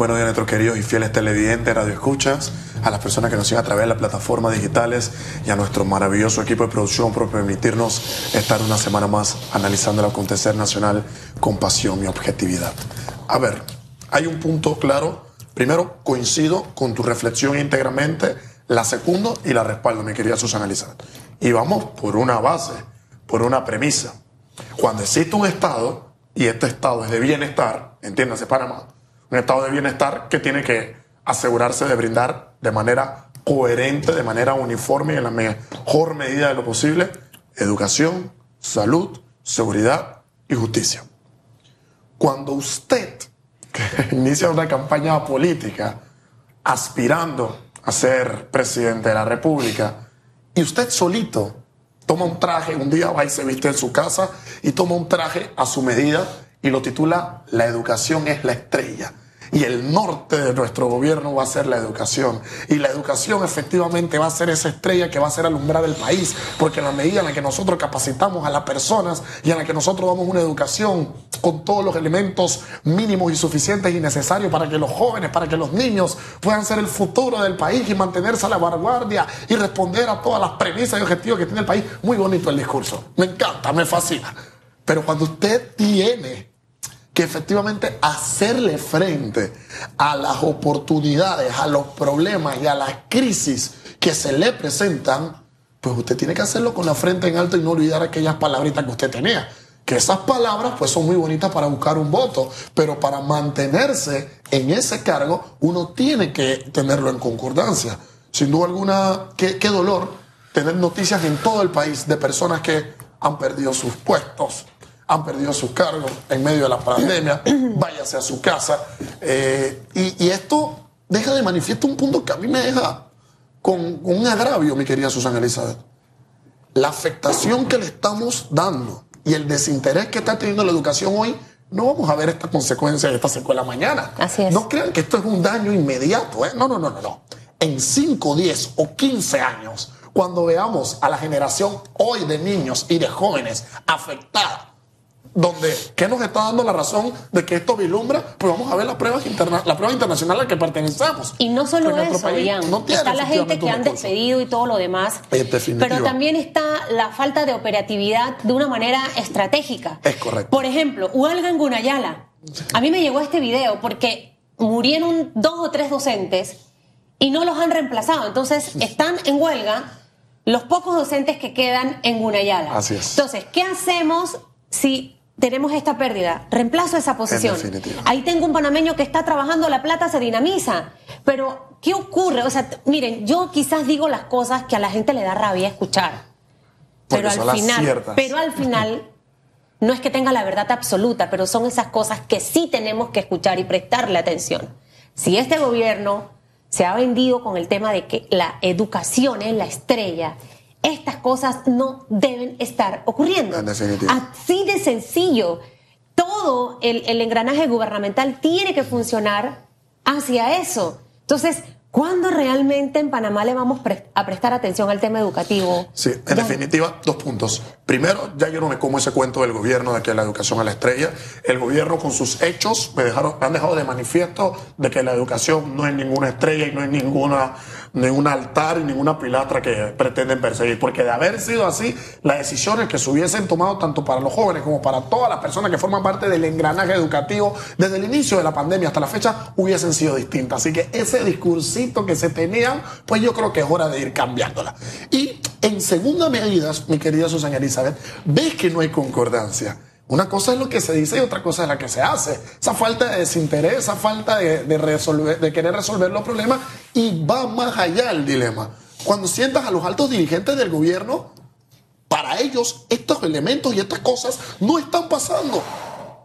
Buenos días nuestros queridos y fieles televidentes, radioescuchas, a las personas que nos siguen a través de las plataformas digitales y a nuestro maravilloso equipo de producción por permitirnos estar una semana más analizando el acontecer nacional con pasión y objetividad. A ver, hay un punto claro. Primero, coincido con tu reflexión íntegramente. La segunda y la respaldo, mi querida Susana Elizabeth. Y vamos por una base, por una premisa. Cuando existe un Estado, y este Estado es de bienestar, entiéndase Panamá, un estado de bienestar que tiene que asegurarse de brindar de manera coherente, de manera uniforme y en la mejor medida de lo posible educación, salud, seguridad y justicia. Cuando usted inicia una campaña política aspirando a ser presidente de la República y usted solito toma un traje, un día va y se viste en su casa y toma un traje a su medida y lo titula La educación es la estrella y el norte de nuestro gobierno va a ser la educación. Y la educación efectivamente va a ser esa estrella que va a ser alumbrar el país, porque en la medida en la que nosotros capacitamos a las personas y en la que nosotros damos una educación con todos los elementos mínimos y suficientes y necesarios para que los jóvenes, para que los niños puedan ser el futuro del país y mantenerse a la vanguardia y responder a todas las premisas y objetivos que tiene el país, muy bonito el discurso. Me encanta, me fascina. Pero cuando usted tiene que efectivamente hacerle frente a las oportunidades, a los problemas y a las crisis que se le presentan, pues usted tiene que hacerlo con la frente en alto y no olvidar aquellas palabritas que usted tenía. Que esas palabras pues son muy bonitas para buscar un voto, pero para mantenerse en ese cargo uno tiene que tenerlo en concordancia. Sin duda alguna, qué, qué dolor tener noticias en todo el país de personas que han perdido sus puestos, han perdido sus cargos en medio de la pandemia, váyase a su casa. Eh, y, esto deja de manifiesto un punto que a mí me deja con, un agravio, mi querida Susana Elizabeth. La afectación que le estamos dando y el desinterés que está teniendo la educación hoy, no vamos a ver esta consecuencia de esta secuela mañana. Así es. No crean que esto es un daño inmediato. ¿eh? No, no, no, no, no. En 5, 10 o 15 años, cuando veamos a la generación hoy de niños y de jóvenes afectada donde, ¿qué nos está dando la razón de que esto vislumbra? Pues vamos a ver la prueba, interna la prueba internacional a la que pertenecemos. Y no solo eso, no está la gente que han despedido y todo lo demás, pero también está la falta de operatividad de una manera estratégica. Es correcto. Por ejemplo, Huelga en Gunayala. A mí me llegó este video porque murieron dos o tres docentes y no los han reemplazado. Entonces, están en huelga los pocos docentes que quedan en Gunayala. Así es. Entonces, ¿qué hacemos si tenemos esta pérdida, reemplazo esa posición. Ahí tengo un panameño que está trabajando, la plata se dinamiza. Pero, ¿qué ocurre? O sea, miren, yo quizás digo las cosas que a la gente le da rabia escuchar. pero al final, pero al final no es que tenga la verdad absoluta, pero son esas cosas que sí tenemos que escuchar y prestarle atención. Si este gobierno se ha vendido con el tema de que la educación es la estrella estas cosas no deben estar ocurriendo. Así de sencillo. Todo el, el engranaje gubernamental tiene que funcionar hacia eso. Entonces, ¿Cuándo realmente en Panamá le vamos a prestar atención al tema educativo? Sí, en definitiva, dos puntos. Primero, ya yo no me como ese cuento del gobierno de que la educación es la estrella. El gobierno con sus hechos me, han dejado de manifiesto de que la educación no es ninguna estrella y no es ninguna ningún altar y ninguna pilastra que pretenden perseguir. Porque de haber sido así, las decisiones que se hubiesen tomado tanto para los jóvenes como para todas las personas que forman parte del engranaje educativo desde el inicio de la pandemia hasta la fecha hubiesen sido distintas. Así que ese discursito que se tenían, pues yo creo que es hora de ir cambiándola. Y en segunda medida, mi querida Susana Elizabeth, ves que no hay concordancia. Una cosa es lo que se dice y otra cosa es la que se hace. Esa falta de desinterés, esa falta de, querer resolver los problemas y va más allá el dilema. Cuando sientas a los altos dirigentes del gobierno, para ellos estos elementos y estas cosas no están pasando.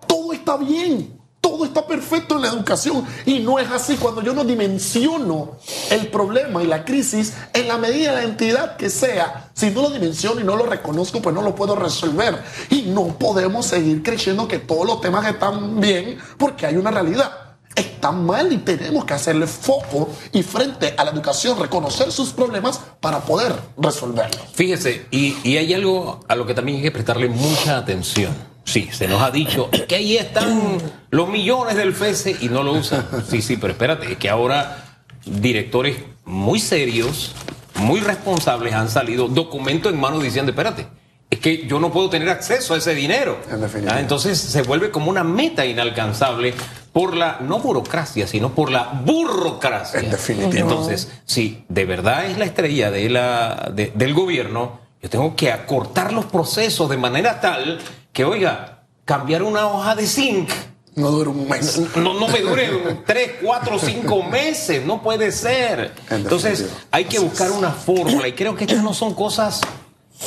Todo está bien todo está perfecto en la educación y no es así. Cuando yo no dimensiono el problema y la crisis en la medida de la entidad que sea, si no lo dimensiono y no lo reconozco, pues no lo puedo resolver. Y no podemos seguir creyendo que todos los temas están bien porque hay una realidad. Está mal y tenemos que hacerle foco y frente a la educación, reconocer sus problemas para poder resolverlos. Fíjese, y, y hay algo a lo que también hay que prestarle mucha atención Sí, se nos ha dicho que ahí están los millones del FESE y no lo usan. Sí, sí, pero espérate, es que ahora directores muy serios, muy responsables han salido documento en mano diciendo, espérate, es que yo no puedo tener acceso a ese dinero. Ah, entonces se vuelve como una meta inalcanzable por la, no burocracia, sino por la burocracia. En definitiva. Entonces, si de verdad es la estrella de la, del gobierno, yo tengo que acortar los procesos de manera tal que, oiga, cambiar una hoja de zinc no dura un mes. No, no me dure tres, cuatro, cinco meses. No puede ser. Entonces, hay que buscar una fórmula. Y creo que estas no son cosas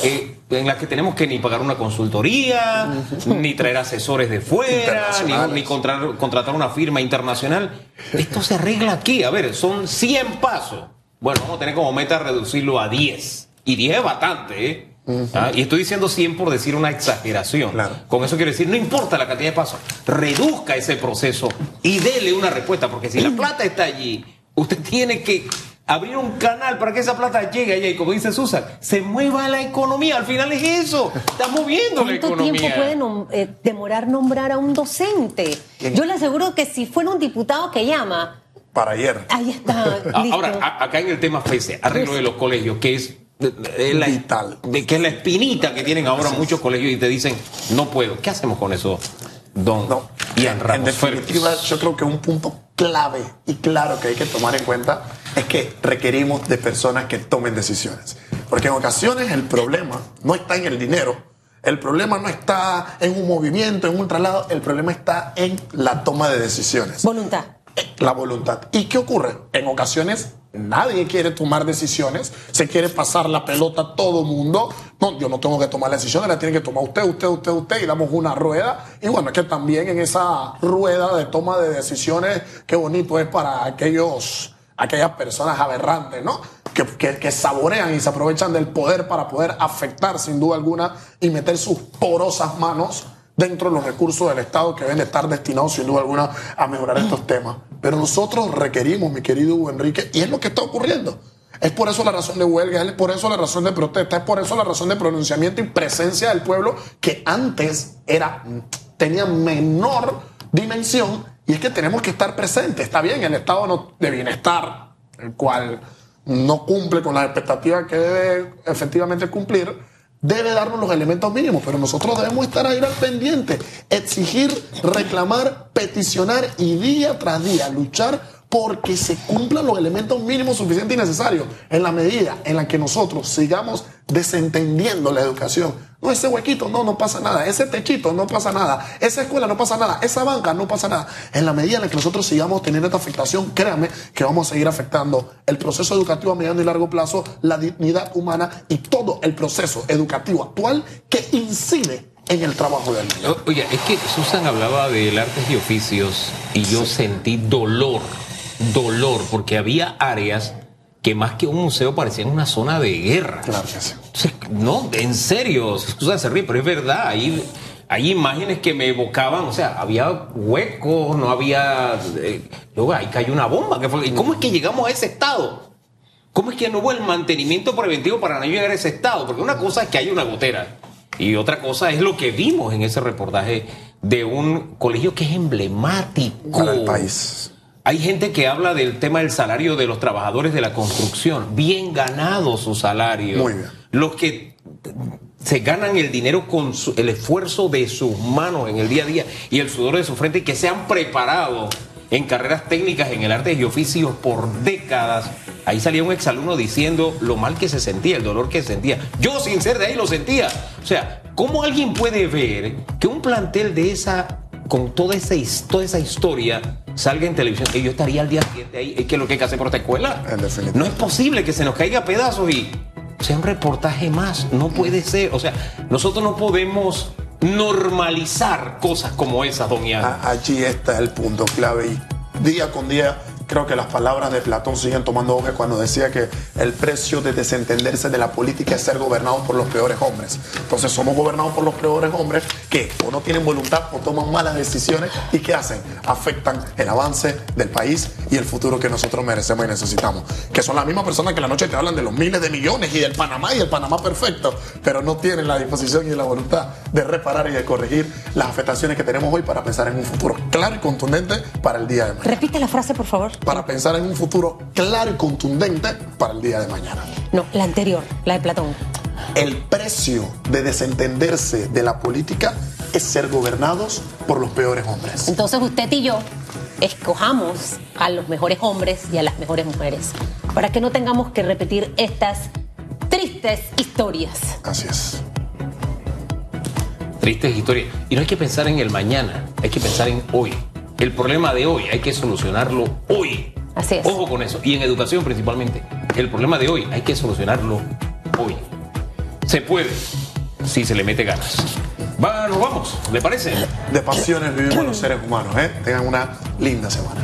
eh, en las que tenemos que ni pagar una consultoría, ni traer asesores de fuera, ni, contratar, una firma internacional. Esto se arregla aquí. A ver, son 100 pasos. Bueno, vamos a tener como meta reducirlo a 10. Y 10 es bastante, ¿eh? Ah, y estoy diciendo 100 por decir una exageración. Con eso quiero decir, no importa la cantidad de pasos, reduzca ese proceso y dele una respuesta, porque si la plata está allí, usted tiene que abrir un canal para que esa plata llegue allá y como dice Susan, se mueva la economía. Al final es eso, está moviendo la economía. ¿Cuánto tiempo puede eh, demorar nombrar a un docente? Yo le aseguro que si fuera un diputado que llama... Para ayer. Ahí está. Ahora, acá en el tema FESE, arreglo de los colegios, que es es la, de que es la espinita que tienen ahora muchos colegios y te dicen, no puedo. ¿Qué hacemos con eso, don no, En definitiva, yo creo que un punto clave y claro que hay que tomar en cuenta es que requerimos de personas que tomen decisiones. Porque en ocasiones el problema no está en el dinero, el problema no está en un movimiento, en un traslado, el problema está en la toma de decisiones. Voluntad. Eh, la voluntad. ¿Y qué ocurre? En ocasiones Nadie quiere tomar decisiones, se quiere pasar la pelota a todo mundo. No, yo no tengo que tomar la decisión, la tiene que tomar usted, usted, usted, usted, y damos una rueda. Y bueno, es que también en esa rueda de toma de decisiones, qué bonito es para aquellos, aquellas personas aberrantes, ¿no? Que, que, que saborean y se aprovechan del poder para poder afectar sin duda alguna y meter sus porosas manos dentro de los recursos del Estado que deben estar destinados sin duda alguna a mejorar estos temas. Pero nosotros requerimos, mi querido Hugo Enrique, y es lo que está ocurriendo. Es por eso la razón de huelga, es por eso la razón de protesta, es por eso la razón de pronunciamiento y presencia del pueblo que antes era, tenía menor dimensión y es que tenemos que estar presentes. Está bien, el estado de bienestar, el cual no cumple con las expectativas que debe efectivamente cumplir, debe darnos los elementos mínimos, pero nosotros debemos estar ahí al pendiente, exigir, reclamar, peticionar y día tras día luchar porque se cumplan los elementos mínimos suficientes y necesarios en la medida en la que nosotros sigamos desentendiendo la educación. No, ese huequito, no, no pasa nada. Ese techito, no pasa nada. Esa escuela, no pasa nada. Esa banca, no pasa nada. En la medida en la que nosotros sigamos teniendo esta afectación, créanme que vamos a seguir afectando el proceso educativo a mediano y largo plazo, la dignidad humana y todo el proceso educativo actual que incide en el trabajo del niño. Oye, es que Susan hablaba del artes y oficios y yo sentí dolor dolor, porque había áreas que más que un museo parecían una zona de guerra. Claro que sí. no, en serio, se ríe, pero es verdad, hay, hay imágenes que me evocaban, o sea, había huecos, no había... Eh, luego ahí cayó una bomba. Que fue, ¿Y cómo es que llegamos a ese estado? ¿Cómo es que no hubo el mantenimiento preventivo para no llegar a ese estado? Porque una cosa es que hay una gotera y otra cosa es lo que vimos en ese reportaje de un colegio que es emblemático. Para el país. Hay gente que habla del tema del salario de los trabajadores de la construcción. Bien ganado su salario. Muy bien. Los que se ganan el dinero con el esfuerzo de sus manos en el día a día y el sudor de su frente y que se han preparado en carreras técnicas en el arte y oficios por décadas. Ahí salía un exalumno diciendo lo mal que se sentía, el dolor que sentía. Yo sin ser de ahí lo sentía. O sea, ¿cómo alguien puede ver que un plantel de esa con toda esa, toda esa historia salga en televisión y yo estaría al día siguiente ahí. Es que lo que hay que hacer por esta escuela. No es posible que se nos caiga a pedazos y sea un reportaje más. No puede ser. O sea, nosotros no podemos normalizar cosas como esas, don Allí está el punto clave y día con día creo que las palabras de Platón siguen tomando hoja cuando decía que el precio de desentenderse de la política es ser gobernados por los peores hombres. Entonces somos gobernados por los peores hombres que o no tienen voluntad o toman malas decisiones y ¿qué hacen? Afectan el avance del país y el futuro que nosotros merecemos y necesitamos. Que son las mismas personas que la noche te hablan de los miles de millones y del Panamá y el Panamá perfecto, pero no tienen la disposición y la voluntad de reparar y de corregir las afectaciones que tenemos hoy para pensar en un futuro claro y contundente para el día de mañana. Repite la frase, por favor. Para pensar en un futuro claro y contundente para el día de mañana. No, la anterior, la de Platón. El precio de desentenderse de la política es ser gobernados por los peores hombres. Entonces usted y yo escojamos a los mejores hombres y a las mejores mujeres para que no tengamos que repetir estas tristes historias. Así es. Tristes historias. Y no hay que pensar en el mañana, hay que pensar en hoy. El problema de hoy hay que solucionarlo hoy. Así es. Ojo con eso. Y en educación principalmente. El problema de hoy hay que solucionarlo hoy. Se puede si se le mete ganas. Va, nos vamos, ¿le parece? De pasiones vivimos los seres humanos, ¿eh? Tengan una linda semana.